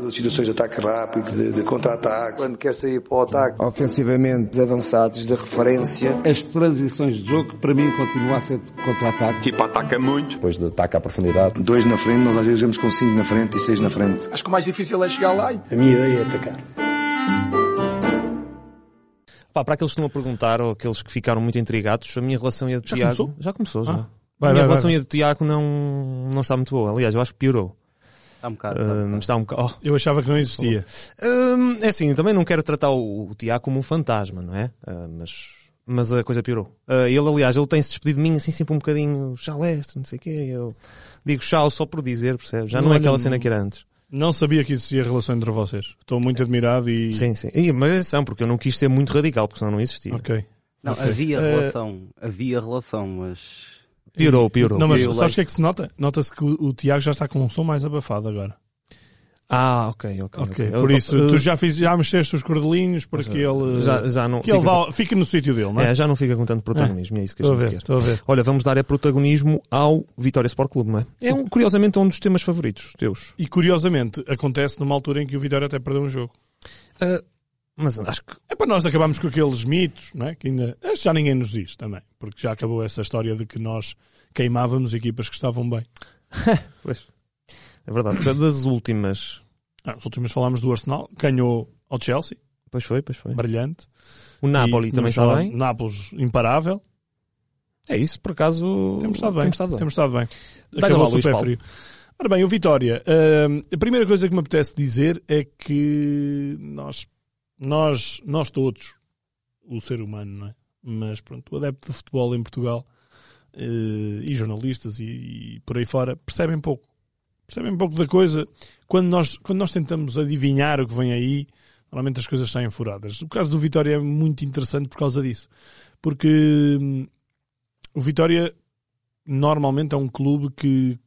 das situações de ataque rápido, de, de contra-ataque. Quando quer sair para o ataque. Ofensivamente avançados de referência. As transições de jogo, para mim, continua a ser de contra-ataque. A equipa ataca muito. Depois do ataque à profundidade. Dois na frente, nós às vezes vamos com cinco na frente e seis na frente. Acho que o mais difícil é chegar lá. A minha ideia é atacar. Pá, para aqueles que estão a perguntar ou aqueles que ficaram muito intrigados, a minha relação e a do já Tiago. Começou? Já começou, já. Ah. a Vai, minha vai, relação vai. e a do Tiago não, não está muito boa. Aliás, eu acho que piorou. Está um bocado. Hum, está um bocado. Eu achava que não existia. Oh. Hum, é assim, também não quero tratar o, o Tiago como um fantasma, não é? Ah, mas, mas a coisa piorou. Ah, ele, aliás, ele tem-se despedido de mim assim sempre um bocadinho chalestre, não sei o quê. Eu digo chau só por dizer, percebes? Já não, é Olha, aquela cena que era antes. Não sabia que existia relação entre vocês. Estou muito admirado e. Sim, sim. E, mas atenção, porque eu não quis ser muito radical, porque senão não existia. Ok. Não, havia relação. Havia relação, mas. Piorou, piorou. Não, mas sabes o que é que se nota? Nota-se que o, o Tiago já está com um som mais abafado agora. Ah, ok, ok. Ok. ok. Por isso, Eu- tu já, fiz, já mexeste os cordelinhos para que ele. já, já não. que ele vá, fique no sítio dele, não é? É, já não fica com tanto protagonismo, é isso que a gente ver, quer. estou a ver. Olha, vamos dar é protagonismo ao Vitória Sport Clube, não é? É um, curiosamente um dos temas favoritos teus. E curiosamente, acontece numa altura em que o Vitória até perdeu um jogo. Ah, mas acho que É para nós acabarmos com aqueles mitos, não é? Que ainda já ninguém nos diz também, porque já acabou essa história de que nós queimávamos equipas que estavam bem. Pois. É verdade. Das últimas. Ah, os últimos falámos do Arsenal, ganhou ao Chelsea, Pois foi, pois foi. brilhante. O Napoli E também está bem. Nápoles imparável. É isso, por acaso. Temos estado bem. Temos estado bem. Temos estado bem. Acabou lá, super frio. Ora bem, o Vitória. hum, a primeira coisa que me apetece dizer é que nós, nós, nós todos, o ser humano, não é? Mas pronto, o adepto de futebol em Portugal eh, e jornalistas e, e por aí fora percebem pouco. Percebem pouco da coisa. Quando nós, quando nós tentamos adivinhar o que vem aí, normalmente as coisas saem furadas. O caso do Vitória é muito interessante por causa disso. Porque hum, o Vitória normalmente é um clube que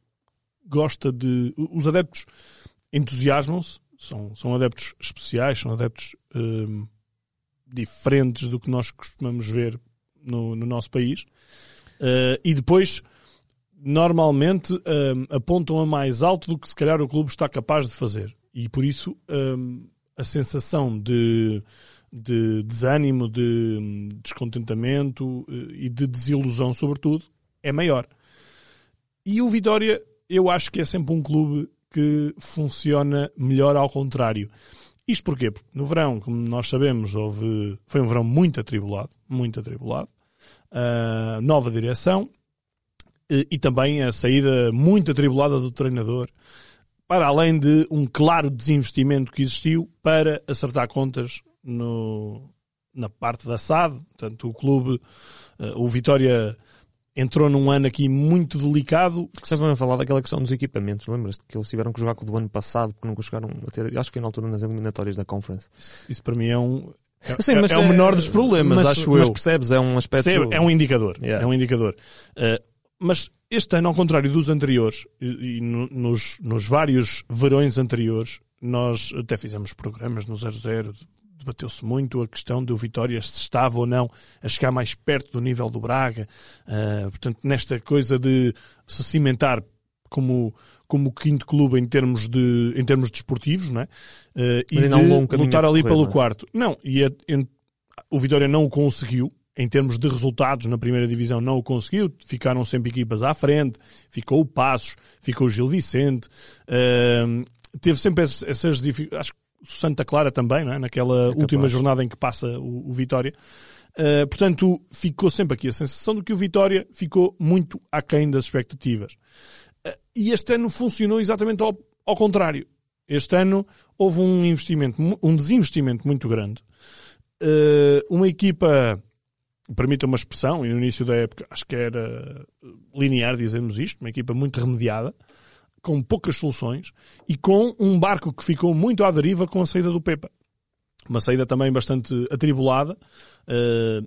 gosta de. Os adeptos entusiasmam-se, são, são adeptos especiais, são adeptos hum, diferentes do que nós costumamos ver no, no nosso país. Uh, e depois, normalmente, hum, apontam a mais alto do que se calhar o clube está capaz de fazer. E por isso, hum, a sensação de, de desânimo, de descontentamento eh, e de desilusão, sobretudo, é maior. E o Vitória, eu acho que é sempre um clube que funciona melhor ao contrário. Isto porquê? Porque no verão, como nós sabemos, houve, foi um verão muito atribulado, muito atribulado. Ah, nova direção eh, e também a saída muito atribulada do treinador, para além de um claro desinvestimento que existiu para acertar contas no, na parte da SAD. Portanto, o clube, eh, o Vitória entrou num ano aqui muito delicado. Sempre a falar daquela questão dos equipamentos, lembras-te que eles tiveram que jogar com o do ano passado porque nunca chegaram a ter. Acho que foi na altura nas eliminatórias da Conference. Isso para mim é um. É, Sim, é- mas é o menor dos problemas, mas, acho mas eu. percebes, é um aspecto. Percebe? É um indicador. Yeah. É um indicador. Uh, mas este ano, ao contrário dos anteriores, e, e no- nos, nos vários verões anteriores, nós até fizemos programas no 00, debateu-se muito a questão do Vitória se estava ou não a chegar mais perto do nível do Braga. Uh, portanto, nesta coisa de se cimentar como, como o quinto clube em termos, de, em termos desportivos, não é? Uh, e um de lutar a ali percorrer, pelo não é? quarto. Não, e é- en- o Vitória não o conseguiu. Em termos de resultados na primeira divisão, não o conseguiu. Ficaram sempre equipas à frente. Ficou o Passos, ficou o Gil Vicente. Ahm, teve sempre esses- essas dificuldades. Acho que Santa Clara também, é? naquela capaz. última jornada em que passa o, o Vitória. Ah, portanto, ficou sempre aqui a sensação de que o Vitória ficou muito aquém das expectativas. Ah, e este ano funcionou exatamente ao, ao contrário. Este ano houve um investimento, um desinvestimento muito grande. Uh, uma equipa, permita uma expressão, e no início da época acho que era linear dizermos isto, uma equipa muito remediada, com poucas soluções e com um barco que ficou muito à deriva com a saída do Pepa. Uma saída também bastante atribulada. Uh,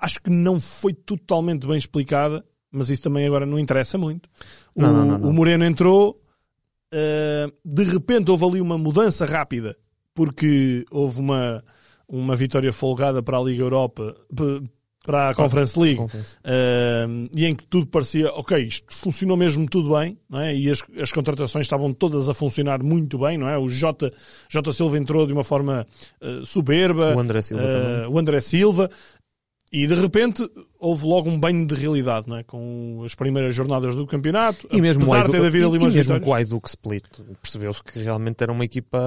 acho que não foi totalmente bem explicada, mas isso também agora não interessa muito. O, Não, não, não, o Moreno entrou, Uh, de repente houve ali uma mudança rápida porque houve uma, uma vitória folgada para a Liga Europa para a Conference League. Uh, e em que tudo parecia, ok, isto funcionou mesmo tudo bem, não é? E as, as contratações estavam todas a funcionar muito bem, não é? O J, J Silva entrou de uma forma uh, soberba. O André Silva uh, também. O André Silva. E de repente houve logo um banho de realidade, não é? Com as primeiras jornadas do campeonato. E mesmo apesar de ter havido ali e umas mesmo com o Aiduk Split, percebeu-se que realmente era uma equipa...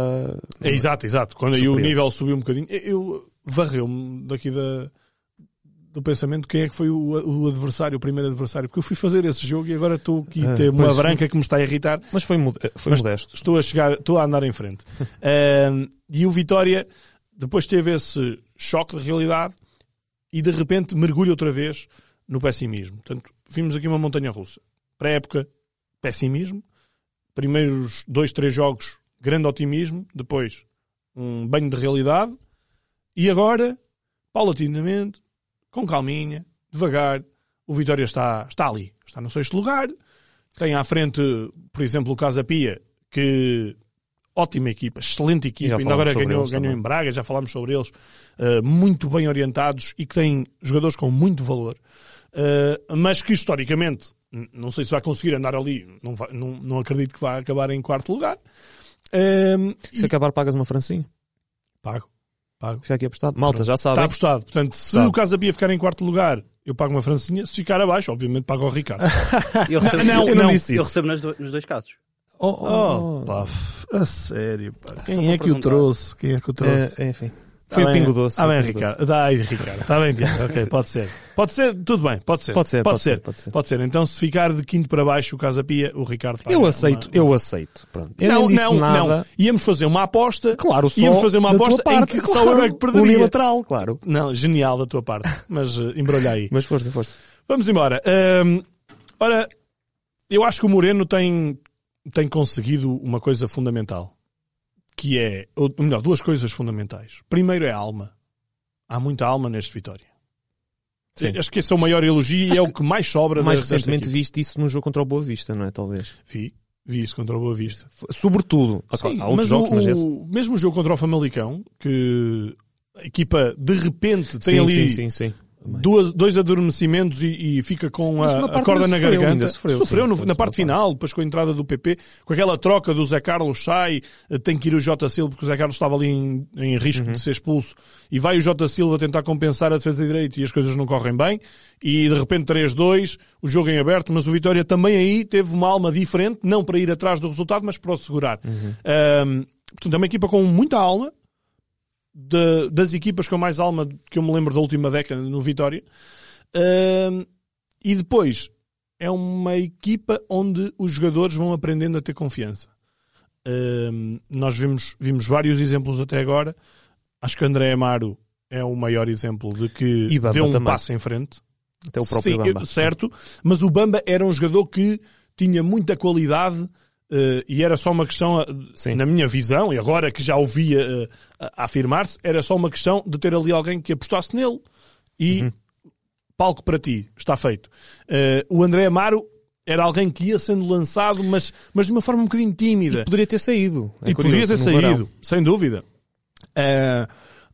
É, exato, exato. Quando aí o nível subiu um bocadinho, eu varreu-me daqui da, do pensamento quem é que foi o, o adversário, o primeiro adversário, porque eu fui fazer esse jogo e agora estou aqui a Ah, ter uma branca que me está a irritar. Mas foi, foi Mas modesto. Estou a chegar, estou a andar em frente. Ahm, e o Vitória depois teve esse choque de realidade e de repente mergulha outra vez no pessimismo. Portanto, vimos aqui uma montanha russa. Pré-época, pessimismo. Primeiros dois, três jogos, grande otimismo. Depois, um banho de realidade. E agora, paulatinamente, com calminha, devagar, o Vitória está, está ali. Está no sexto lugar. Tem à frente, por exemplo, o Casa Pia, que ótima equipa, excelente equipa, ainda agora ganhou, ganhou em Braga, já falámos sobre eles, uh, muito bem orientados e que têm jogadores com muito valor, Uh, mas que historicamente, não sei se vai conseguir andar ali, não, vai- não, não acredito que vá acabar em quarto lugar. Um, Se acabar, pagas uma francinha. pago, pago. Fica aqui apostado. Malta, já Está sabem. apostado. Portanto, se Sabe. o Casa Pia ficar em quarto lugar, eu pago uma francinha. Se ficar abaixo, obviamente pago ao Ricardo. Eu recebo, não, eu, não. disse eu isso. recebo nas do- nos dois casos. Oh, oh, Oh, pá, f- a sério, pá. Quem é que o perguntar. trouxe? Quem é que o trouxe? É, enfim. Tá Foi o. Pingo Doce. Está foi o bem, Ricardo. Está aí, Ricardo. Está bem, Tiago. Ok, pode ser. Pode ser, tudo bem, pode ser. Pode ser, pode ser. pode ser. Pode ser. Então, se ficar de quinto para baixo o Casa Pia, o Ricardo paga Eu aceito, uma- eu aceito. Pronto. Eu não, não, nada. não. Íamos fazer uma aposta. Claro, só Íamos fazer uma aposta parte, em que claro. só eu é que perderia. Unilateral, claro. Não, genial da tua parte. Mas uh, embrulha aí. Mas força, força. Vamos embora. Ahm, ora, eu acho que o Moreno tem, tem conseguido uma coisa fundamental. Que é, ou melhor, duas coisas fundamentais. Primeiro é a alma. Há muita alma neste Vitória. Sim. Acho que esse é o maior elogio e é o que mais sobra Mais recentemente viste isso no jogo contra o Boa Vista, não é? Talvez. Vi, vi isso contra o Boa Vista. Sobretudo. Sim, Há outros mas jogos, o, mas esse. o mesmo jogo contra o Famalicão, que a equipa de repente tem sim, ali sim, sim, sim. Duas, dois adormecimentos e, e fica com a, a corda na sofreu, garganta. ainda sofreu, sim, no- na parte final, depois com a entrada do PP, com aquela troca do Zé Carlos sai, eh, tem que ir o Jota Silva, porque o Zé Carlos estava ali em, em risco Uhum. de ser expulso, e vai o Jota Silva tentar compensar a defesa de direito e as coisas não correm bem, e de repente 3-2, o jogo em aberto, mas o Vitória também aí teve uma alma diferente, não para ir atrás do resultado, mas para o segurar. Uhum. Ahm, portanto, é uma equipa com muita alma, de- das equipas com mais alma que eu me lembro da última década no Vitória. Ahm, e depois é uma equipa onde os jogadores vão aprendendo a ter confiança. Ahm, nós vimos, vimos vários exemplos até agora. Acho que André Amaro é o maior exemplo de que Bamba deu um também. passo em frente. Até o próprio Sim, Bamba. certo, mas o Bamba era um jogador que tinha muita qualidade eh, e era só uma questão, eh, Sim. na minha visão, e agora que já o via eh, a a afirmar-se, era só uma questão de ter ali alguém que apostasse nele e Uhum. palco para ti, está feito. Eh, o André Amaro era alguém que ia sendo lançado, mas, mas de uma forma um bocadinho tímida. Poderia ter saído. É E poderia curioso, ter no verão. saído, sem dúvida.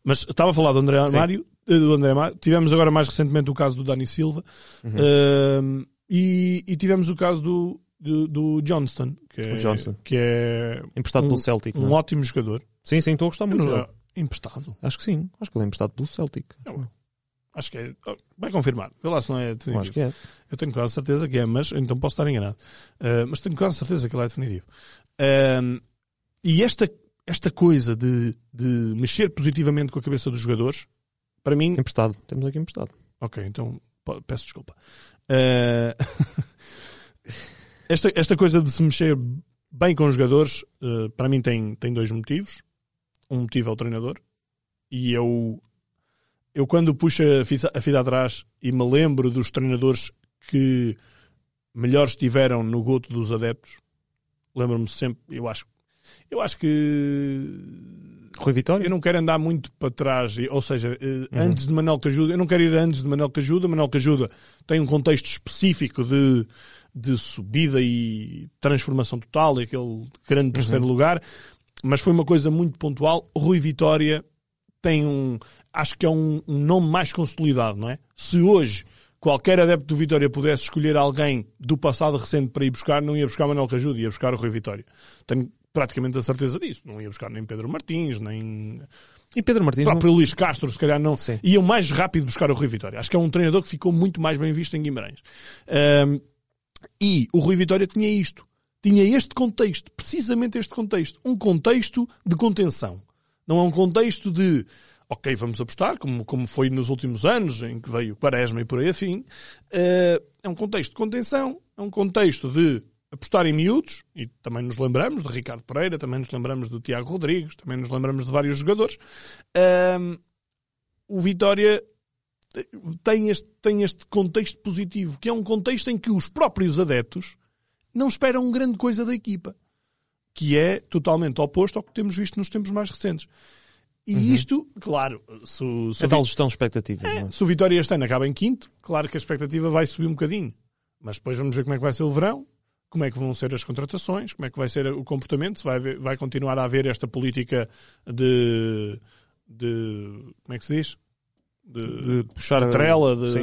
Mas estava a falar do André eh, do André Mário. Tivemos agora mais recentemente o caso do Dani Silva. Uhum. E, e tivemos o caso do, do, do Johnston, que é, Johnston. que é Emprestado um, pelo Celtic. um não é? ótimo jogador. Sim, sim, estou a gostar muito Não, dele. emprestado. Acho que sim. Acho que ele é emprestado pelo Celtic. Acho que é. oh, Vai confirmar. Vê lá se não é definitivo. acho que é. Eu tenho quase certeza que é, mas então posso estar enganado. Uh, mas tenho quase certeza que ele é definitivo. Um, e esta, esta coisa de, de mexer positivamente com a cabeça dos jogadores, para mim. Emprestado. Temos aqui emprestado. Ok, então peço desculpa. Uh, esta, esta coisa de se mexer bem com os jogadores, uh, para mim tem, tem dois motivos. Um motivo é o treinador. E eu, eu quando puxo a fita, a fita atrás e me lembro dos treinadores que melhor estiveram no goto dos adeptos, lembro-me sempre, eu acho, eu acho que Rui Vitória? eu não quero andar muito para trás, e- ou seja, eh, antes de Manuel Cajuda, eu não quero ir antes de Manuel Cajuda. Manuel Cajuda tem um contexto específico de, de subida e transformação total, e aquele grande terceiro lugar, mas foi uma coisa muito pontual. Rui Vitória tem um, acho que é um, um nome mais consolidado, não é? Se hoje qualquer adepto do Vitória pudesse escolher alguém do passado recente para ir buscar, não ia buscar Manuel Cajudo, ia buscar o Rui Vitória. Tenho praticamente a certeza disso. Não ia buscar nem Pedro Martins, nem E Pedro Martins o não... próprio Luís Castro, se calhar não. Sim. Iam mais rápido buscar o Rui Vitória. Acho que é um treinador que ficou muito mais bem visto em Guimarães. E o Rui Vitória tinha isto. Tinha este contexto. Precisamente este contexto. Um contexto de contenção. Não é um contexto de, ok, vamos apostar, como, como foi nos últimos anos, em que veio Quaresma e por aí afim. Ah, é um contexto de contenção. É um contexto de apostar em miúdos, e também nos lembramos de Ricardo Pereira, também nos lembramos do Tiago Rodrigues, também nos lembramos de vários jogadores. Ahm, o Vitória tem este, tem este contexto positivo, que é um contexto em que os próprios adeptos não esperam grande coisa da equipa, que é totalmente oposto ao que temos visto nos tempos mais recentes. E isto, claro, se, o- se É tal gestão de expectativas. não é? se o Vitória este ano acaba em quinto, claro que a expectativa vai subir um bocadinho. Mas depois vamos ver como é que vai ser o verão, como é que vão ser as contratações, como é que vai ser o comportamento, se vai, haver- vai continuar a haver esta política de, de como é que se diz? De puxar a trela, de.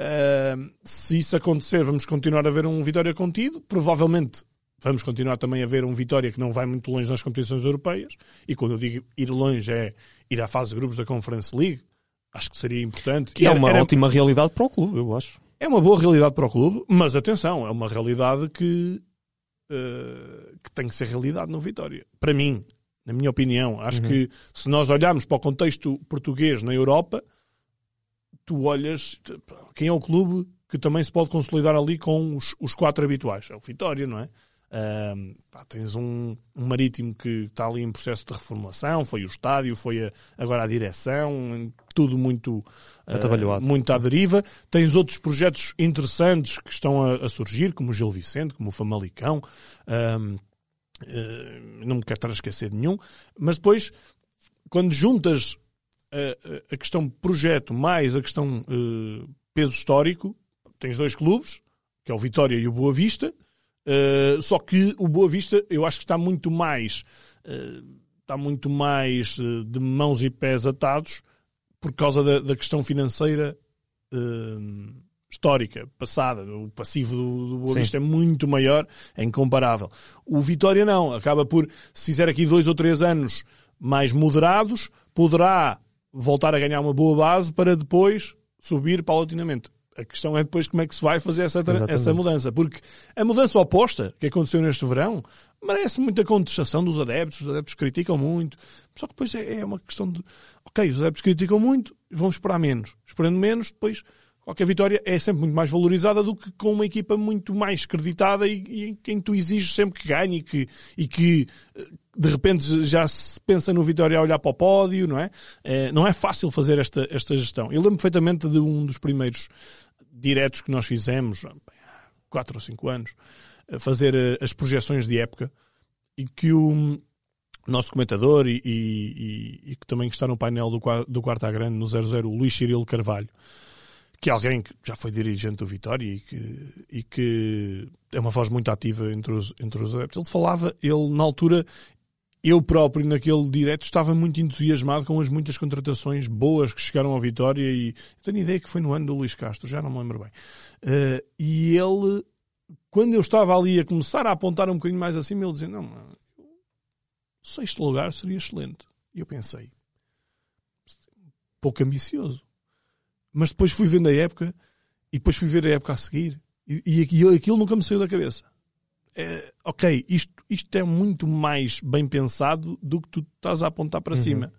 Uh, se isso acontecer, vamos continuar a ver um Vitória contido. Provavelmente vamos continuar também a ver um Vitória que não vai muito longe nas competições europeias. E quando eu digo ir longe é ir à fase de grupos da Conference League. Acho que seria importante. Que é Era- uma era- ótima realidade para o clube, eu acho. é uma boa realidade para o clube, mas atenção, é uma realidade que, uh, que tem que ser realidade no Vitória. Para mim, na minha opinião, acho que se nós olharmos para o contexto português na Europa, tu olhas quem é o clube que também se pode consolidar ali com os, os quatro habituais. É o Vitória, não é? Pá, tens um, um marítimo que está ali em processo de reformulação, foi o estádio, foi a- agora a direção, tudo muito, Atabalhoado. muito à deriva. Tens outros projetos interessantes que estão a, a surgir, como o Gil Vicente, como o Famalicão. Eh, não me quero estar a esquecer de nenhum, mas depois, quando juntas a, questão projeto mais a questão eh, peso histórico, tens dois clubes, que é o Vitória e o Boa Vista, eh, só que o Boa Vista eu acho que está muito mais eh, está muito mais de mãos e pés atados por causa da, da questão financeira histórica, passada. O passivo do, do Boa Sim. Vista é muito maior, é incomparável. O Vitória não, acaba por, se fizer aqui dois ou três anos mais moderados, poderá voltar a ganhar uma boa base para depois subir paulatinamente. A questão é depois como é que se vai fazer essa, Exatamente. essa mudança. Porque a mudança oposta que aconteceu neste verão merece muita contestação dos adeptos. Os adeptos criticam muito. Só que depois é, é uma questão de... Ok, os adeptos criticam muito, vão esperar menos. Esperando menos, depois qualquer vitória é sempre muito mais valorizada do que com uma equipa muito mais creditada e, e em quem tu exiges sempre que ganhe e que, e que eh, de repente já se pensa no Vitória a olhar para o pódio, não é? Eh, não é fácil fazer esta, esta gestão. Eu lembro perfeitamente de um dos primeiros diretos que nós fizemos, quatro ou cinco anos, a fazer eh, as projeções de época e que o nosso comentador e, e- e- que também está no painel do, do Quarta Grande, no 00, o Luís Cirilo Carvalho, que é alguém que já foi dirigente do Vitória e que, e que é uma voz muito ativa entre os, entre os adeptos. Ele falava, ele na altura, eu próprio naquele direto estava muito entusiasmado com as muitas contratações boas que chegaram ao Vitória e tenho ideia que foi no ano do Luís Castro, já não me lembro bem. Eh, e ele, quando eu estava ali a começar a apontar um bocadinho mais acima, ele dizia, não, sexto lugar seria excelente. E eu pensei, pouco ambicioso. Mas depois fui vendo a época e depois fui ver a época a seguir e, e aquilo nunca me saiu da cabeça. É, ok, isto, isto é muito mais bem pensado do que tu estás a apontar para cima.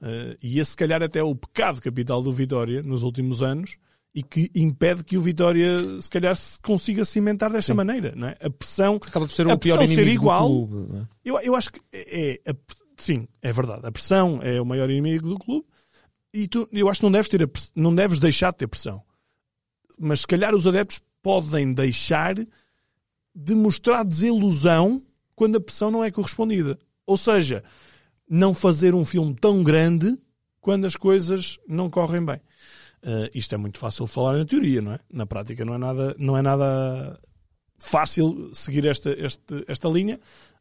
Eh, e esse, se calhar, até é o pecado capital do Vitória nos últimos anos e que impede que o Vitória, se calhar, se consiga cimentar desta maneira. Não é? A pressão Acaba por ser A o pior pressão ser inimigo igual. do clube. é? eu, eu acho que é, é- sim, é verdade. A pressão é o maior inimigo do clube e tu, eu acho que não deves, ter a não deves deixar de ter pressão. Mas se calhar os adeptos podem deixar de mostrar desilusão quando a pressão não é correspondida. Ou seja, não fazer um filme tão grande quando as coisas não correm bem. Eh, isto é muito fácil de falar na teoria, não é? Na prática não é nada, não é nada fácil seguir esta, este- esta linha,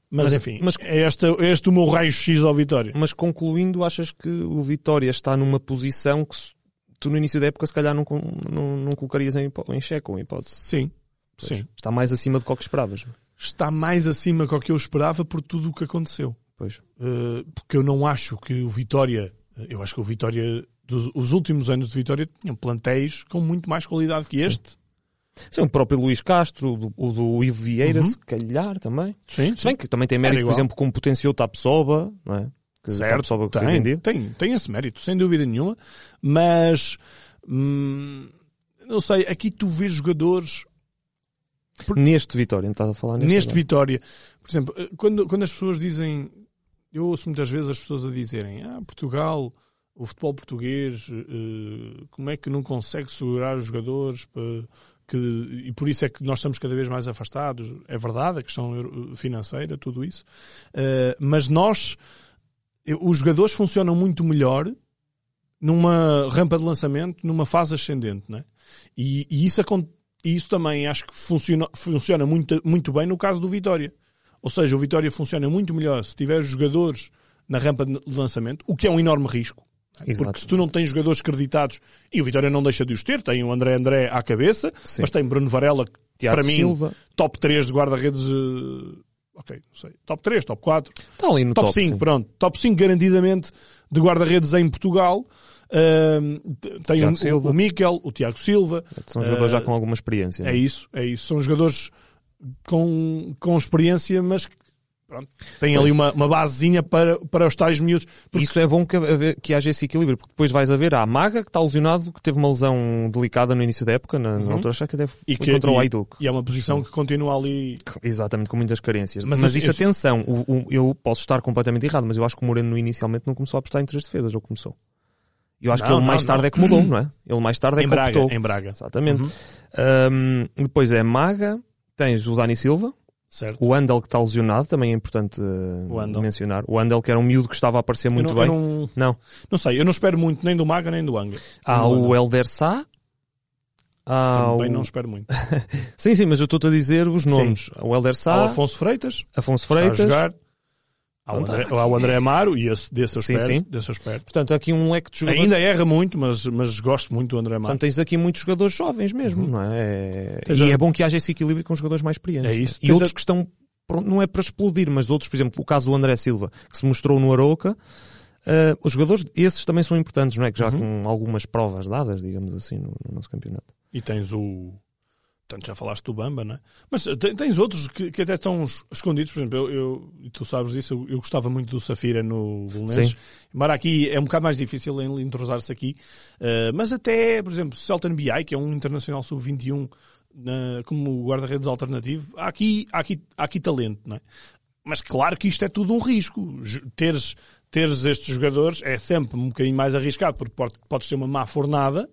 Mas, Mas- enfim, mas- é, este, é este o meu raio-x ao Vitória. Mas concluindo, achas que o Vitória está numa posição que se- tu no início da época se calhar não, não, não colocarias em, em xeque ou em hipótese? Sim, sim. Está mais acima do que o que esperavas. Está mais acima do que eu esperava por tudo o que aconteceu. Pois. Uh, porque eu não acho que o Vitória, eu acho que o Vitória, dos, os últimos anos de Vitória, tinham plantéis com muito mais qualidade que este. Sim, o próprio Luís Castro, o do, o do Ivo Vieira, Uhum. se calhar também. Sim, Se bem que também tem mérito, por exemplo, como potenciou Tapsoba, não é? Que Certo, Tapsoba que tem, tem, tem esse mérito, sem dúvida nenhuma. Mas, hum, não sei, aqui tu vês jogadores Neste Vitória, não estás a falar neste, neste agora. Vitória. Por exemplo, eh, quando, quando as pessoas dizem, eu ouço muitas vezes as pessoas a dizerem, ah, Portugal, o futebol português, eh, como é que não consegue segurar os jogadores para que, e por isso é que nós estamos cada vez mais afastados. É verdade, a questão financeira, tudo isso. Eh, mas nós, os jogadores funcionam muito melhor numa rampa de lançamento, numa fase ascendente, não é? E, e isso, acon- e isso também acho que funciona, funciona muito, muito bem no caso do Vitória. Ou seja, o Vitória funciona muito melhor se tiver jogadores na rampa de lançamento, o que é um enorme risco. Exato. Porque se tu não tens jogadores creditados, e o Vitória não deixa de os ter, tem o André André à cabeça, Sim. mas tem Bruno Varela, que Tiago para mim, Silva. top 3 de guarda-redes. eh, Ok, não sei. Top 3, top 4. Está ali no Top, top, 5, sim. pronto. Top 5 garantidamente de guarda-redes em Portugal. Tem o, Silva. o Miquel, o Tiago Silva. São jogadores Eh, já com alguma experiência. não É isso, é isso. São jogadores com, com experiência, mas que pronto, têm Pois. ali uma, uma basezinha para, para os tais miúdos. Porque Isso é bom que, que haja esse equilíbrio, porque depois vais a ver a Maga, que está lesionado, que teve uma lesão delicada no início da época, na, na altura, acho que Uhum. E que- contra o Aiduk. E é uma posição que continua ali. Exatamente, com muitas carências. Mas Mas, isso, eu- atenção, o- o- eu posso estar completamente errado, mas eu acho que o Moreno inicialmente não começou a apostar em três defesas, ou começou? Eu acho Não, que ele não, mais tarde não. é que mudou, não é? Ele mais tarde é Em que Braga, optou. em Braga. Exatamente. Uhum. Ahm, depois é Maga, tens o Dani Silva, Certo. o Andel que está lesionado, também é importante O mencionar. O Andel que era um miúdo que estava a aparecer muito não, bem. não, Não. não sei, eu não espero muito nem do Maga nem do Anga. Há do o. Elder Sá. Há Também o... não espero muito. Sim, sim, mas eu estou-te a dizer os nomes. O Elder Há o Sá, Afonso Freitas, Afonso está a Freitas. jogar. Há o André, há o André Amaro, e esse, desse Sim, sim. Desse. Portanto, aqui um leque de jogadores. Ainda erra muito, mas, mas gosto muito do André Amaro. Portanto, tens aqui muitos jogadores jovens mesmo, não é? Tens E a- é bom que haja esse equilíbrio com os jogadores mais experientes. É isso. E Tens outros a- que estão, não é para explodir, mas outros, por exemplo, o caso do André Silva, que se mostrou no Aroca, eh, os jogadores, esses também são importantes, não é? Que já Uhum. com algumas provas dadas, digamos assim, no, no nosso campeonato. E tens o. Portanto, já falaste do Bamba, não é? Mas eh, te- tens outros que, que até estão es- escondidos. Por exemplo, eu, eu- e tu sabes disso, eu, eu gostava muito do Safira no Belenenses. Embora aqui é um bocado mais difícil em entrosar-se aqui. Eh, mas até, por exemplo, Celton BI, que é um internacional sub-21 na- como guarda-redes alternativo, há aqui, há, aqui, há aqui talento, não é? Mas claro que isto é tudo um risco. Teres, teres estes jogadores é sempre um bocadinho mais arriscado, porque pode- podes ter uma má fornada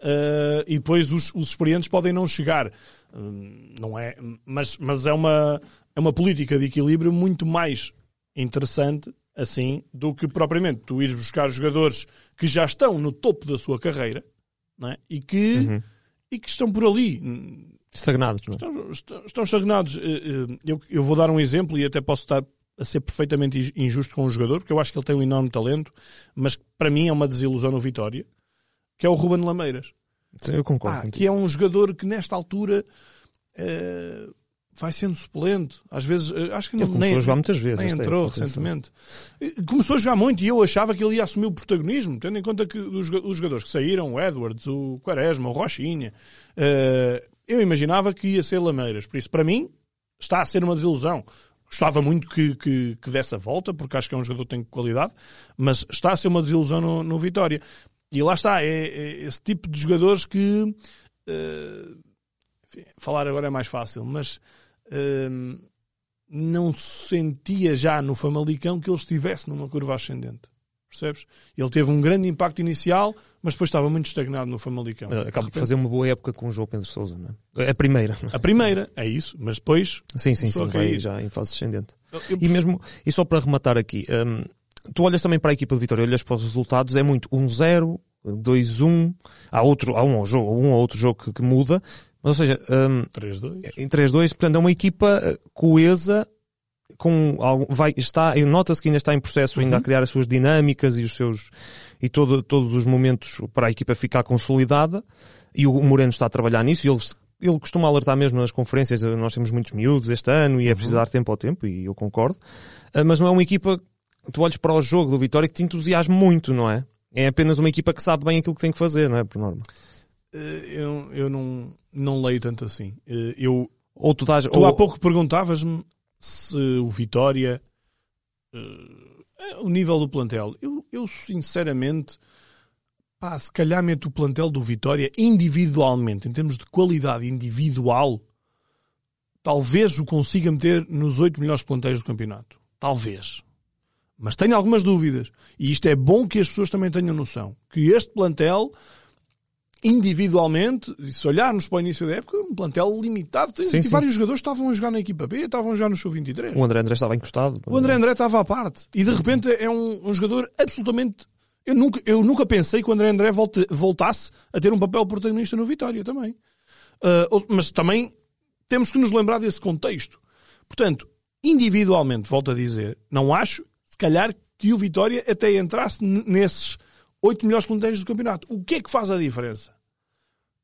eh, e depois os, os experientes podem não chegar. Hum, não é? Mas, mas é, uma, é uma política de equilíbrio muito mais interessante assim do que propriamente tu ires buscar jogadores que já estão no topo da sua carreira é? e, que, Uhum. e que estão por ali. Estagnados, não é? Estão, estão- estagnados. Eh, eh, Eu, eu vou dar um exemplo e até posso estar a ser perfeitamente in- injusto com o jogador, porque eu acho que ele tem um enorme talento, mas para mim é uma desilusão no Vitória, que é o Ruben Lameiras. Sim, Eu concordo Ah, contigo. que é um jogador que nesta altura eh, vai sendo suplente. Às vezes, eh, acho que Ele não, começou nem, a jogar muitas vezes. nem entrou recentemente. Eh, Começou a jogar muito e eu achava que ele ia assumir o protagonismo, tendo em conta que os, os jogadores que saíram, o Edwards, o Quaresma, o Rochinha, eh, eu imaginava que ia ser Lameiras. Por isso, para mim, está a ser uma desilusão. Gostava muito que, que, que desse a volta, porque acho que é um jogador que tem qualidade, mas está a ser uma desilusão no, no Vitória. E lá está, é, é esse tipo de jogadores que. eh, enfim, falar agora é mais fácil, mas eh, não se sentia já no Famalicão que ele estivesse numa curva ascendente. Percebes? Ele teve um grande impacto inicial, mas depois estava muito estagnado no Famalicão. Acaba de repente- fazer uma boa época com o João Pedro Sousa, não é? A primeira. é? A primeira, é isso, mas depois. Sim, sim, sim, vai já em fase descendente. eu- E mesmo, e só para rematar aqui, hum, tu olhas também para a equipa de Vitória, olhas para os resultados, é muito 1-0, 2-1, há outro, há um, jogo, um ou outro jogo que, que muda, mas ou seja, hum, 3-2. em 3-2, portanto é uma equipa eh, coesa com algo, vai, está, nota-se que ainda está em processo ainda a criar as suas dinâmicas e os seus, e todo, todos os momentos para a equipa ficar consolidada. E o Moreno está a trabalhar nisso e ele, ele costuma alertar mesmo nas conferências, nós temos muitos miúdos este ano e é preciso dar tempo ao tempo e eu concordo. Ah, Mas não é uma equipa, tu olhas para o jogo do Vitória que te entusiasma muito, não é? É apenas uma equipa que sabe bem aquilo que tem que fazer, não é? Por norma. Eh, Eu, eu não, não leio tanto assim. Eh, Eu, Ou tu dás, tu ou, há pouco perguntavas-me se o Vitória, eh, o nível do plantel. Eu, eu sinceramente, pá, se calhar meto o plantel do Vitória individualmente, em termos de qualidade individual, talvez o consiga meter nos oito melhores plantéis do campeonato. Talvez. Mas tenho algumas dúvidas. E isto é bom que as pessoas também tenham noção. Que este plantel, individualmente, se olharmos para o início da época, um plantel limitado. Tens Sim, aqui sim. vários jogadores que estavam a jogar na equipa B, estavam a jogar no Sub-23. o André André estava encostado. O André André estava à parte. E de repente é um, um jogador absolutamente. Eu nunca, eu nunca pensei que o André André volte- voltasse a ter um papel protagonista no Vitória também. Ou- mas também temos que nos lembrar desse contexto. Portanto, individualmente, volto a dizer, não acho, se calhar, que o Vitória até entrasse nesses oito melhores plantéis do campeonato. O que é que faz a diferença?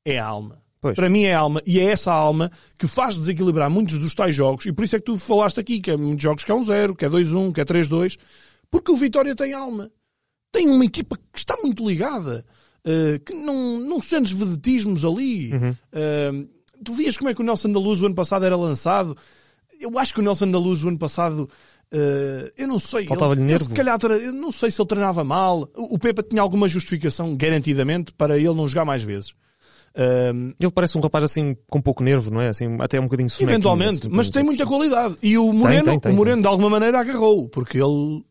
É a alma. Pois. Para mim é a alma, e é essa alma que faz desequilibrar muitos dos tais jogos, e por isso é que tu falaste aqui, que é muitos jogos que é um 0, que é 2-1, que é 3-2, porque o Vitória tem alma. Tem uma equipa que está muito ligada, eh, que não, não sentes vedetismos ali. Eh, tu vias como é que o Nelson da Luz o ano passado era lançado. Eu acho que o Nelson da Luz o ano passado, eh, eu não sei. Faltava-lhe nervo. Se calhar, eu não sei se ele treinava mal. O o Pepa tinha alguma justificação, garantidamente, para ele não jogar mais vezes. Eh, Ele parece um rapaz assim com pouco nervo, não é? Assim, até um bocadinho sonequinho, Eventualmente, assim, mas tem muita qualidade. E o Moreno, tem, tem, o Moreno de alguma maneira agarrou, porque ele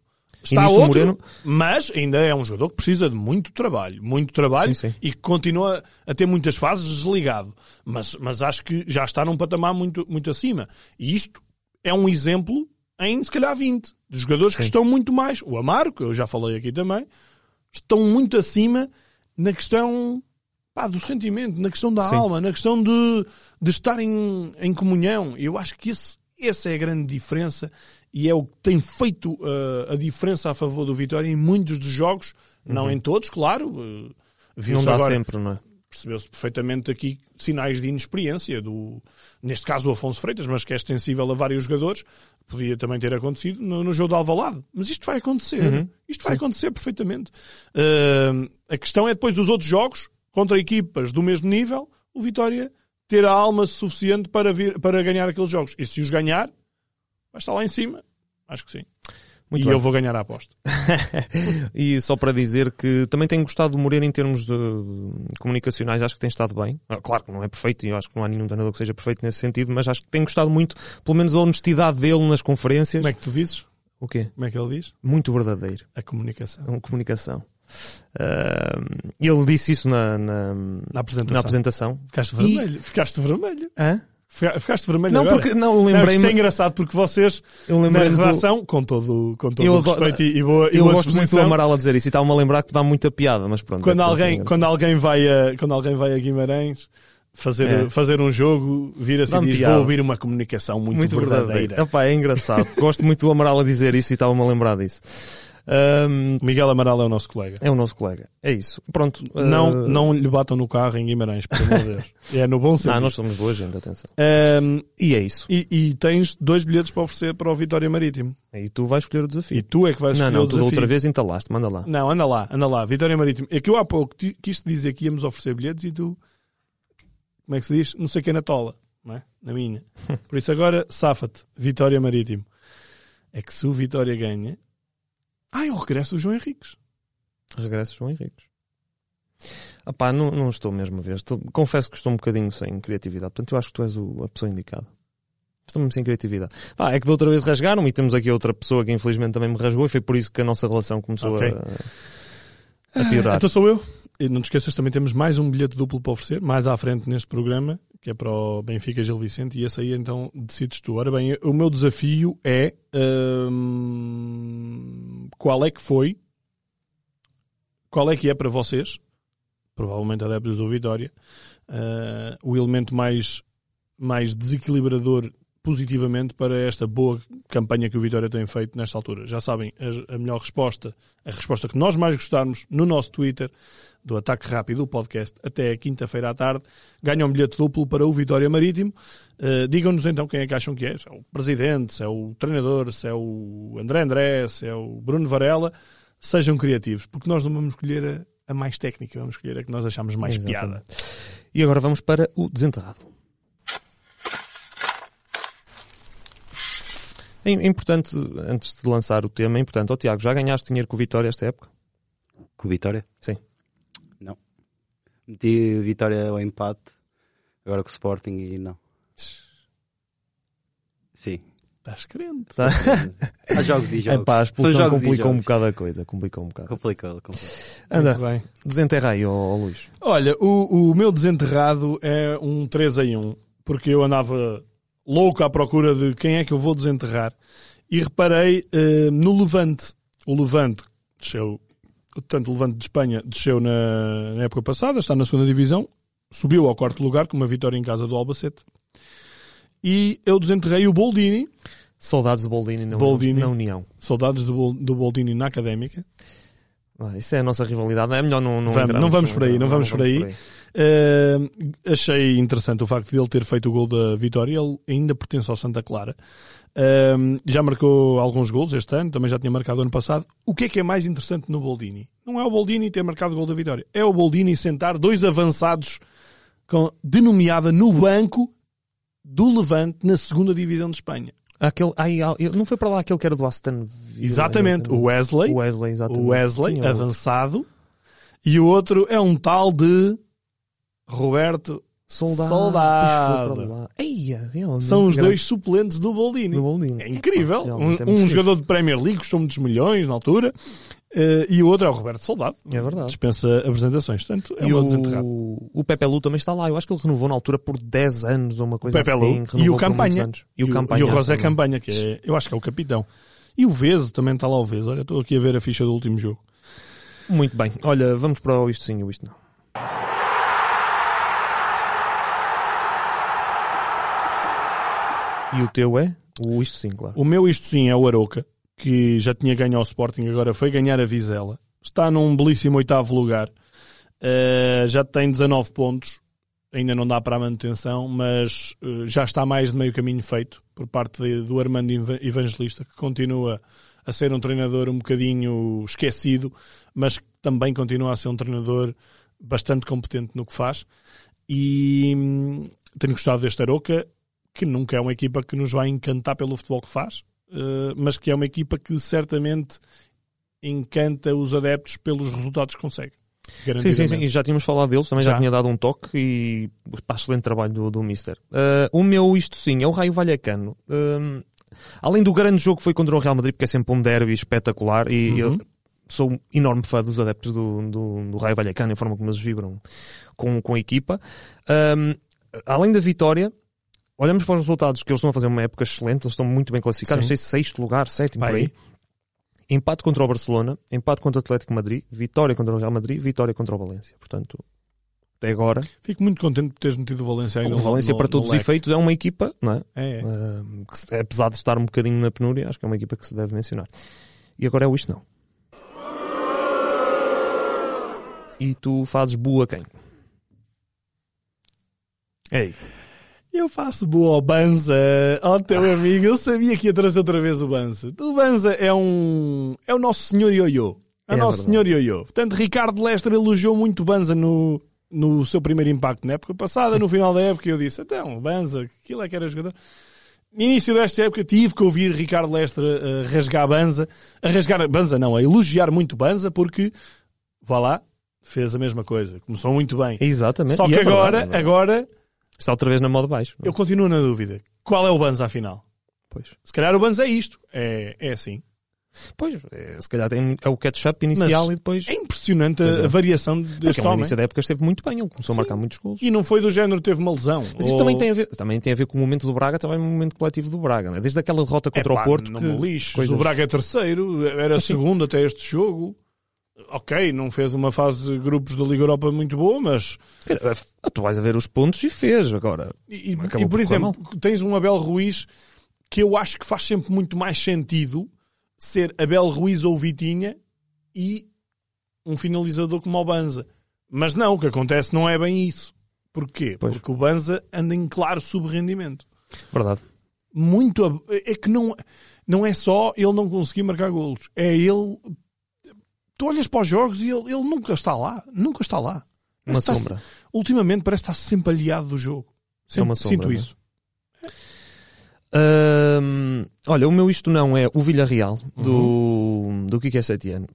está outro, Moreno- mas ainda é um jogador que precisa de muito trabalho, muito trabalho Sim, sim. e que continua a ter muitas fases desligado. Mas, mas acho que já está num patamar muito, muito acima. E isto é um exemplo em, se calhar, 20, de jogadores que Sim. estão muito mais. O Amaro, que eu já falei aqui também, estão muito acima na questão pá, do sentimento, na questão da Sim. alma, na questão de, de estar em, em comunhão. Eu acho que esse, essa é a grande diferença e é o que tem feito uh, a diferença a favor do Vitória em muitos dos jogos, não em todos, claro. Uh, Uhum. Não dá agora, sempre, não é? Percebeu-se perfeitamente aqui sinais de inexperiência do, neste caso o Afonso Freitas, mas que é extensível a vários jogadores, podia também ter acontecido no, no jogo de Alvalade. Mas isto vai acontecer. Uhum. Isto vai acontecer perfeitamente. Uh, a questão é depois os outros jogos, contra equipas do mesmo nível, o Vitória ter a alma suficiente para, vir, para ganhar aqueles jogos. E se os ganhar, vai estar lá em cima. Acho que sim. Muito e bem. eu vou ganhar a aposta. E só para dizer que também tenho gostado do Moreira em termos de comunicacionais, acho que tem estado bem. Ah, Claro que não é perfeito e eu acho que não há nenhum treinador que seja perfeito nesse sentido, mas acho que tenho gostado muito, pelo menos a honestidade dele nas conferências. Como é que tu dizes? O quê? Como é que ele diz? Muito verdadeiro. A comunicação. Uma comunicação. Ah, ele disse isso na, na, Na apresentação. na apresentação. Ficaste E- vermelho. Ficaste vermelho. Hã? Fica- Ficaste vermelho Não, agora. porque não, Não, isto é lembrei-me. engraçado porque vocês, Eu na lembrei-me do- redação, com todo, com todo Eu o respeito e, e boa, e Eu boa gosto muito do Amaral a dizer isso e estava-me a lembrar que dá muita piada, mas pronto. quando é alguém, engraçado. quando alguém vai a, quando alguém vai a Guimarães fazer, É. fazer um jogo, vira-se e Dá-me diz, piada. vou ouvir uma comunicação muito, muito verdadeira. verdadeiro. Epá, é engraçado. Gosto muito do Amaral a dizer isso e estava-me a lembrar disso. O Miguel Amaral é o nosso colega. é o nosso colega. É isso. Pronto. Não, ah, não lhe batam no carro em Guimarães, por amor de Deus. É no bom sentido. Não, nós somos boa gente, atenção. Ahm, E é isso. e, e tens dois bilhetes para oferecer para o Vitória Marítimo. Aí tu vais escolher o E desafio. tu é que vais Não, escolher não, o tu da desafio. outra vez entalaste, manda lá. Não, anda lá, anda lá. Vitória Marítimo. É que eu há pouco quis te dizer que íamos oferecer bilhetes e tu. Como é que se diz? Não sei quem na tola, não é? Na minha. Por isso agora, safa-te. Vitória Marítimo. É que se o Vitória ganha. Ah, é o regresso do João Henriques. Regresso João Henriques. Ah pá, não, não estou mesmo a ver. Estou- confesso que estou um bocadinho sem criatividade. Portanto, eu acho que tu és o- a pessoa indicada. Estou mesmo sem criatividade. Pá, é que da outra vez rasgaram e temos aqui outra pessoa que infelizmente também me rasgou e foi por isso que a nossa relação começou Ok. a, a piorar. Então sou eu. E não te esqueças, também temos mais um bilhete duplo para oferecer, mais à frente neste programa, que é para o Benfica Gil Vicente, e esse aí então decides tu. Ora bem, o meu desafio é hum, qual é que foi, qual é que é para vocês, provavelmente adeptos do Vitória, ah, o elemento mais, mais desequilibrador positivamente para esta boa campanha que o Vitória tem feito nesta altura. Já sabem, a, a melhor resposta, a resposta que nós mais gostarmos no nosso Twitter, do Ataque Rápido, do podcast, até quinta-feira à tarde, ganham um bilhete duplo para o Vitória Marítimo. Uh, Digam-nos então quem é que acham que é. Se é o presidente, se é o treinador, se é o André André, se é o Bruno Varela. Sejam criativos, porque nós não vamos escolher a, a mais técnica, vamos escolher a que nós achamos mais Exatamente. piada. E agora vamos para o desenterrado. É importante, antes de lançar o tema, é importante. Ó Tiago, já ganhaste dinheiro com o Vitória esta época? Com Vitória? Sim. Não. Meti Vitória ao empate, agora com o Sporting e não. Sim. Estás crente? Tá? Há jogos e É jogos. pá, a São expulsão jogos e complicou um bocado a coisa. Complicou um bocado. Complicado, complicado. Anda, Muito bem. desenterra aí, ó, ó Luís. Olha, o, o meu desenterrado é um 3 em 1, porque eu andava louco à procura de quem é que eu vou desenterrar. E reparei eh, no Levante. O Levante desceu, tanto o Levante de Espanha desceu na, na época passada, está na segunda divisão, subiu ao quarto lugar com uma vitória em casa do Albacete. E eu desenterrei o Boldini, Saudades do Boldini na, Boldini. na União. saudades do, do Boldini na Académica. Ah, isso é a nossa rivalidade. É melhor não, não, Vamos- não vamos por aí, não vamos por aí. Uh, achei interessante o facto de ele ter feito o gol da vitória. Ele ainda pertence ao Santa Clara. Uh, já marcou alguns gols este ano, também já tinha marcado ano passado. O que é que é mais interessante no Boldini? Não é o Boldini ter marcado o gol da vitória, é o Boldini sentar dois avançados com denomeada no banco do Levante na segunda divisão de Espanha. Aquele, ai, não foi para lá aquele que era do Aston Villa? Exatamente, o Wesley, O Wesley, exatamente. o Wesley Tinha outro. avançado, e o outro é um tal de Roberto Soldado. Soldado. Eia? São os Grande- dois suplentes do Boldini. do Boldini. É incrível. Epá, Um, é um jogador de Premier League custou muitos milhões na altura. Eh, e o outro é o Roberto Soldado. É verdade. Dispensa apresentações. Portanto, é E o meu o, desenterrado. o Pepe Lu também está lá. Eu acho que ele renovou na altura por 10 anos ou uma coisa Pepe assim. Lu e o Campanha. anos. E o Campanha. E o José também. Campanha, que é, eu acho que é o capitão. E o Vez também está lá o Vez. Olha, estou aqui a ver a ficha do último jogo. Muito bem. Olha, vamos para o isto sim ou isto não. E o teu é? O isto sim, claro. O meu isto sim é o Aroca, que já tinha ganho ao Sporting, agora foi ganhar a Vizela. Está num belíssimo oitavo lugar. Eh, já tem 19 pontos. Ainda não dá para a manutenção, mas eh, já está mais de meio caminho feito por parte de- do Armando Eva- Evangelista, que continua a ser um treinador um bocadinho esquecido, mas que também continua a ser um treinador bastante competente no que faz. E hum, tenho gostado deste Aroca, que nunca é uma equipa que nos vai encantar pelo futebol que faz, mas que é uma equipa que certamente encanta os adeptos pelos resultados que consegue. Sim, sim, sim. E já tínhamos falado deles, também já, Já. tinha dado um toque e pá, excelente trabalho do, do Mister. Uh, o meu, isto sim, é o Raio Vallecano. Um, além do grande jogo que foi contra o Real Madrid, porque é sempre um derby espetacular e Uhum. eu sou um enorme fã dos adeptos do, do, do Raio Vallecano a forma como eles vibram com, com a equipa. Um, além da vitória, olhamos para os resultados que eles estão a fazer uma época excelente, eles estão muito bem classificados, Sim. não sei se sexto lugar, sétimo, por Vai. aí. Empate contra o Barcelona, empate contra o Atlético Madrid, vitória contra o Real Madrid, vitória contra o Valência. Portanto, até agora, Fico muito contente por teres metido o Valência aí o Valência, no- para todos os efeitos, é uma equipa, não é? É, é. Que apesar de estar um bocadinho na penúria, acho que é uma equipa que se deve mencionar. E agora é o isto não. E tu fazes boa quem? Ei, Eu faço boa ao Banza, ao teu amigo. Eu sabia que ia trazer outra vez o Banza. O Banza é um. É o nosso senhor Ioiô. É o É nosso verdade. senhor Ioiô. Portanto, Ricardo Lester elogiou muito Banza no, no seu primeiro impacto na época passada. No final da época, eu disse: então, Banza, aquilo é que era jogador. No início desta época, tive que ouvir Ricardo Lester a, a rasgar Banza. A rasgar Banza, não, a elogiar muito Banza, porque. Vá lá, fez a mesma coisa. Começou muito bem. exatamente. Só que é verdade, agora, é agora, está outra vez na moda baixo. não é? eu continuo na dúvida. Qual é o Banza afinal? Pois, Se calhar o Banza é isto. É, é assim. pois é, se calhar tem, é o catch-up inicial Mas e depois. É impressionante a, é. a variação Porque deste no homem. início da época esteve muito bem, ele começou Sim. a marcar muitos gols. E não foi do género teve uma lesão. Mas isto Ou- também tem, a ver, também tem a ver com o momento do Braga, também o momento coletivo do Braga. Né? Desde aquela derrota contra Epá, o Porto. Não que me lixes. coisas- O Braga é terceiro, era segundo até este jogo. Ok, não fez uma fase de grupos da Liga Europa muito boa, mas. Tu vais a ver os pontos e fez agora. E, e- por por exemplo, tens um Abel Ruiz que eu acho que faz sempre muito mais sentido ser Abel Ruiz ou Vitinha e um finalizador como o Banza. Mas não, o que acontece não é bem isso. Porquê? Pois. Porque o Banza anda em claro subrendimento. Verdade. Muito. É que não, não é só ele não conseguir marcar golos. É ele. Tu olhas para os jogos e ele, ele nunca está lá. Nunca está lá. Uma está- sombra. ultimamente parece estar sempre aliado do jogo. Sempre, uma sombra, sinto é? isso. Ahm, olha, o meu isto não é o Villarreal do, Uhum. do Kike Setien.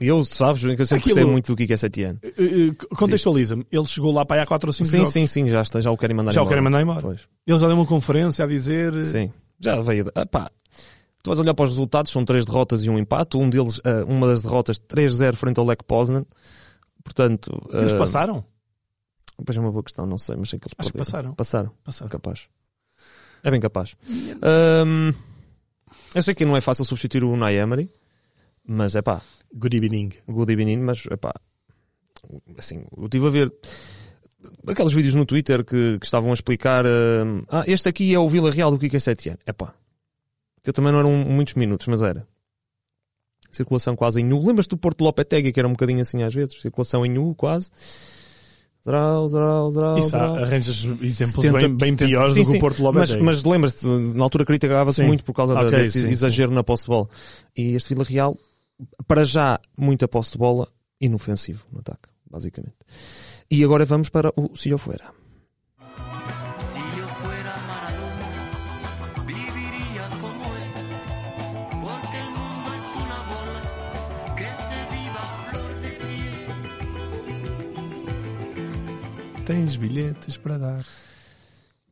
E eu, sabes, que eu sempre Aquilo- gostei muito do Kike Setien. Eh, eh, Contextualiza-me. Ele chegou lá para aí há 4 ou 5 Sim, jogos. sim, sim, já, está, já o querem mandar Já o embora. querem mandar embora. Pois, Ele já deu uma conferência a dizer. sim. Já veio. Ah, pá. Tu vais olhar para os resultados, são três derrotas e um empate. Um deles, ah, uma das derrotas, 3-0 frente ao Lech Poznan. Portanto, Eles ah, passaram? Depois é uma boa questão, não sei, mas sei que eles Acho que passaram. Passaram. Passaram. Capaz. É bem capaz. Ahm, eu sei que não é fácil substituir o Unai Emery, mas é pá, Good evening. good evening, mas é pá, assim, eu estive a ver aqueles vídeos no Twitter que, que estavam a explicar ahm, ah, este aqui é o Vila Real do Kike Setien. É pá, que também não eram muitos minutos, mas era. Circulação quase em nu. Lembras-te do Porto Lopetegui, que era um bocadinho assim às vezes? Circulação em nu, quase. Zrau, zrau, zrau, Isso há, arranjas exemplos 70, bem, bem 70. piores Sim, do que sim. o Porto Mas, Lopetegui. mas lembras-te, na altura criticava-se Sim. muito por causa da- Ok, desse sim, exagero na posse de bola. E este Vila Real, para já, muita posse de bola, inofensivo no ataque, basicamente. E agora vamos para o Se Tens bilhetes para dar.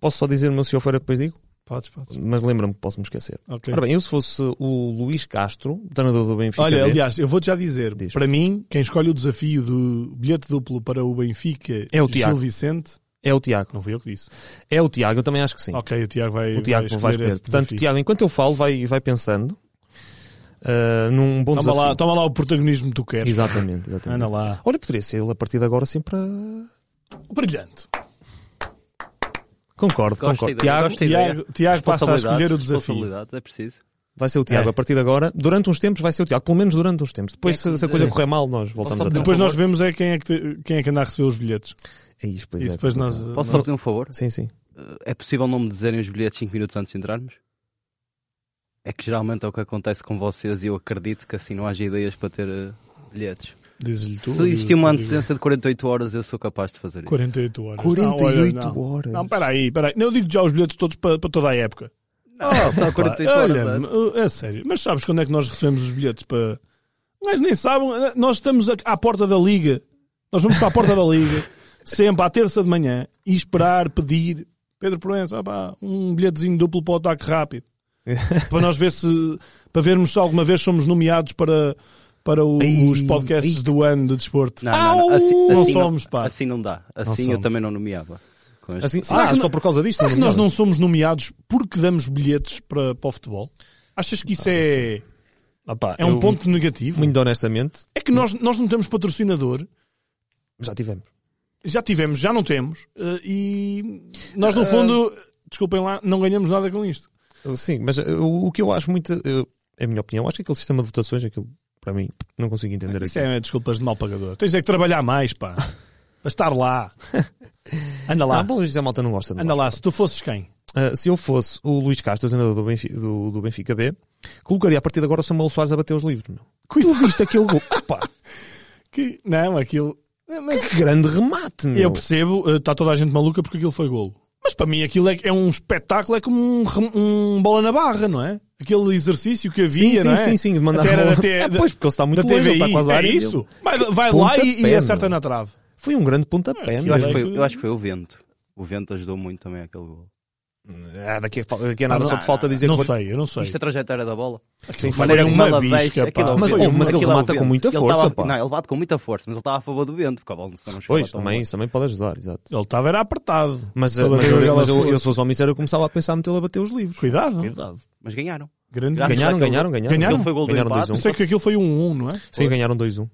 Posso só dizer o meu Se Eu Fuera depois digo? Podes, podes. Mas lembra-me que posso me esquecer. Ok. Ora bem, eu se fosse o Luís Castro, treinador do Benfica, Olha, B, aliás, eu vou-te já dizer. Diz. Para mim, quem escolhe o desafio do bilhete duplo para o Benfica É o Gil Tiago. Vicente, é o Tiago. não fui eu que disse. É o Tiago, eu também acho que sim. Ok, o Tiago vai, o Tiago vai vai escolher Portanto. Tiago, enquanto eu falo, vai, vai pensando ah, num bom Toma desafio. lá, toma lá o protagonismo que tu queres. Exatamente, exatamente. Anda lá. Olha, poderia ser ele a partir de agora sempre a... Brilhante. Concordo, Gosto concordo. Tiago, gosto. Tiago, Tiago passa a escolher o desafio. é preciso. vai ser o Tiago É. a partir de agora. Durante uns tempos vai ser o Tiago, pelo menos durante uns tempos. Depois, É se, que- se a coisa Sim. correr mal, nós voltamos atrás. Depois nós vemos é quem é que, te- quem é que anda a receber os bilhetes. É isso, pois e é. depois nós. Posso nós- só pedir um favor? Sim, sim. Uh, É possível não me dizerem os bilhetes 5 minutos antes de entrarmos? É que geralmente é o que acontece com vocês e eu acredito que assim não haja ideias para ter uh, bilhetes. Dizes-lhe tu, Se existir uma antecedência de 48 horas, eu sou capaz de fazer isso. 48 horas. 48 não, olha, não. horas. Não, peraí, peraí. Não, eu digo já os bilhetes todos para, para toda a época. Ah, só 48 horas Olha, uh, é sério. Mas sabes quando é que nós recebemos os bilhetes para. Mas nem sabem. Nós estamos à porta da liga. Nós vamos para a porta da liga, sempre à terça de manhã, e esperar, pedir. Pedro Proença, ah pá, um bilhetezinho duplo para o ataque rápido. para nós ver se. Para vermos se alguma vez somos nomeados para, para o- Ei, os podcasts ei. do ano de desporto. Não, não, não. Assim, Não assim somos, pá. Assim não dá. Assim eu somos. também não nomeava. Com este- Assim, ah, que só não- por causa disto? Será que nós não somos nomeados porque damos bilhetes para, para o futebol? Achas que isso é, Ah, pá, é um eu, ponto negativo? Muito honestamente, É que nós, nós não temos patrocinador, já tivemos. já tivemos, já não temos, eh, e nós no fundo, desculpem lá, não ganhamos nada com isto. Sim, mas uh, o, o que eu acho muito, uh, é a minha opinião, acho que aquele sistema de votações, aquilo, para mim, não consigo entender Isso aqui. é desculpas de mal pagador. Tens é que trabalhar mais, pá. Para estar lá. Anda lá. Ah, bom, a malta não gosta de Anda nós. lá. Se tu fosses quem? Uh, se eu fosse o Luís Castro, treinador do Benfica, do, do Benfica B, colocaria a partir de agora o Samuel Soares a bater os livros. Meu. Tu viste aquele gol? Pá, Que... Não, aquilo... Mas que grande remate, meu. eu percebo, eh, está toda a gente maluca porque aquilo foi golo. Mas para mim aquilo é, é um espetáculo, é como um, um bola na barra, não é? Aquele exercício que havia, sim, não sim, é? sim, sim, de mandar Até era a bola. da, T- É, da- pois, porque ele está muito da longe, ele TVI, está quase é área isso. Vai, vai lá e, e acerta na trave. Foi um grande pontapé, É, meu. Eu acho, que Aquilo foi, é que- eu acho que foi o vento. O vento ajudou muito também aquele gol. Ah, daqui, a, daqui a nada só te falta dizer não que... sei, eu não sei. Isto é a trajetória da bola. Sim, Foi foi uma ela bisca, pá. aquilo- Mas, oh, uma- mas ele aquilo é remata com muita Ele força, tava- pá. Não, ele bate com muita força, mas ele estava a favor do vento, porque a bola não chegava Pois, também, isso também pode ajudar, exato. Ele estava era apertado. Mas, mas, bater eu, mas eu, eu, se fosse homem sério, eu começava a pensar metê-lo a bater os livros. Cuidado. Cuidado. Mas ganharam. Grande Ganharam, ganharam, ganharam. Ganharam? Foi o gol do Ganharam empate. 2-1. Eu sei que aquilo foi um 1, não é? Sim, ganharam 2-1.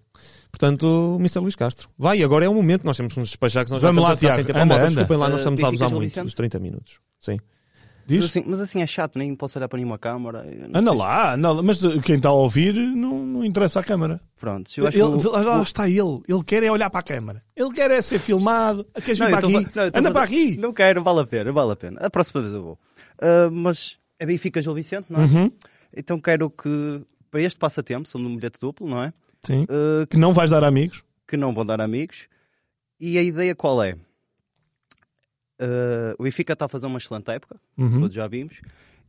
Portanto, o Mr. Luís Castro. Vai, agora é o momento, nós temos que nos despachar, que nós já Vamos estamos lá, a ficar sem Tiago. tempo. Anda, malta, anda. desculpem lá, nós Uh, estamos a abusar muito Vicente? dos 30 minutos. Sim. Mas Diz? assim, mas assim é chato, nem posso olhar para nenhuma câmara. eu não Anda sei. lá, anda lá. Mas uh, quem está a ouvir não, não interessa a câmara. Pronto, eu acho Ele, que o- lá está ele. Ele quer é olhar para a câmara. Ele quer é ser filmado. Queres vir Não, eu para tô aqui? não, eu tô Anda para aqui. Não quero, vale a pena, vale a pena. A próxima vez eu vou. Ah, mas é Benfica Gil Vicente, não é? Uhum. Então quero que, para este passatempo, sou um bilhete duplo, não é? Sim. Ah, Que não vais dar amigos. que não vão dar amigos. E a ideia qual é? Ah, o Benfica está a fazer uma excelente época, Uhum. todos já vimos.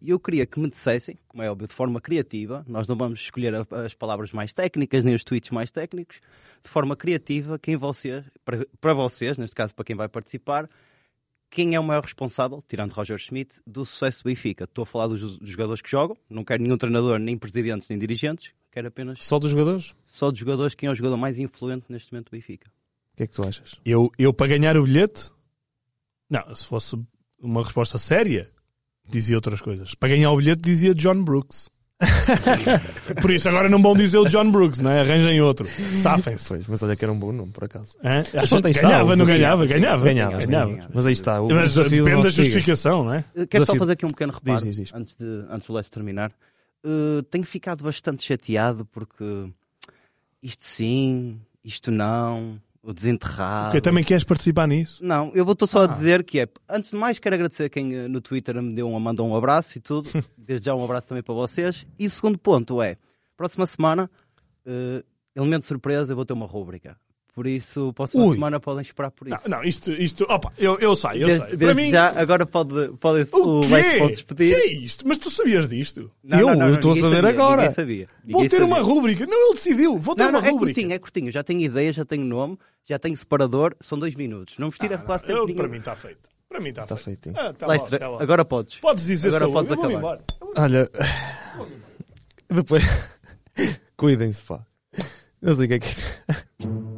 E eu queria que me dissessem, como é óbvio, de forma criativa, nós não vamos escolher as palavras mais técnicas, nem os tweets mais técnicos, de forma criativa, quem vocês, para, para vocês, neste caso para quem vai participar, quem é o maior responsável, tirando Roger Schmidt, do sucesso do Benfica? Estou a falar dos, dos jogadores que jogam, não quero nenhum treinador, nem presidentes, nem dirigentes, quero apenas Só dos jogadores? só dos jogadores, quem é o jogador mais influente neste momento do Benfica. O que é que tu achas? Eu, eu para ganhar o bilhete, não, se fosse uma resposta séria, dizia outras coisas. Para ganhar o bilhete, dizia John Brooks. Por isso agora não vão dizer o John Brooks, não é? Arranjem outro. Safem-se. Mas olha que era um bom nome, por acaso. Hã? Mas ganhava, não ganhava, ganhava. Ganhava, ganhava. ganhava. Mas aí está. O Mas depende da justificação, não é? Quero só Desafio. fazer aqui um pequeno reparo Diz, diz, diz. Antes, de, antes do Leste terminar. Uh, tenho ficado bastante chateado porque isto sim, isto não, o desenterrado. Porque também queres participar nisso. Não, eu vou-te só Ah. a dizer que é. Antes de mais, quero agradecer a quem eh, no Twitter me deu um, mandou um abraço e tudo. Desde já um abraço também para vocês. E o segundo ponto é: próxima semana, eh, elemento de surpresa, eu vou ter uma rúbrica. Por isso, próxima Ui. semana podem esperar por Não, isso. não, isto, isto, opa, eu, eu sei, eu desde sei. desde Para mim, já, agora pode, pode, o o? Leite pode que despedir. é isto? Mas tu sabias disto? Eu? Eu estou a saber sabia, agora. Ninguém sabia. Vou Ninguém ter uma sabia. rúbrica. Não, ele decidiu. Vou ter Não, não, uma é rúbrica. curtinho, é curtinho. Já tenho ideia, já tenho nome, já tenho separador. São dois minutos. Não vos tira Ah, quase não, tempo eu- para mim está feito. Para mim está Está feito. feito. Ah, tá bom, Leicester, tá agora podes. Podes dizer Agora saúde. podes acabar. embora. Olha, depois. Cuidem-se, pá. Não sei o que é que.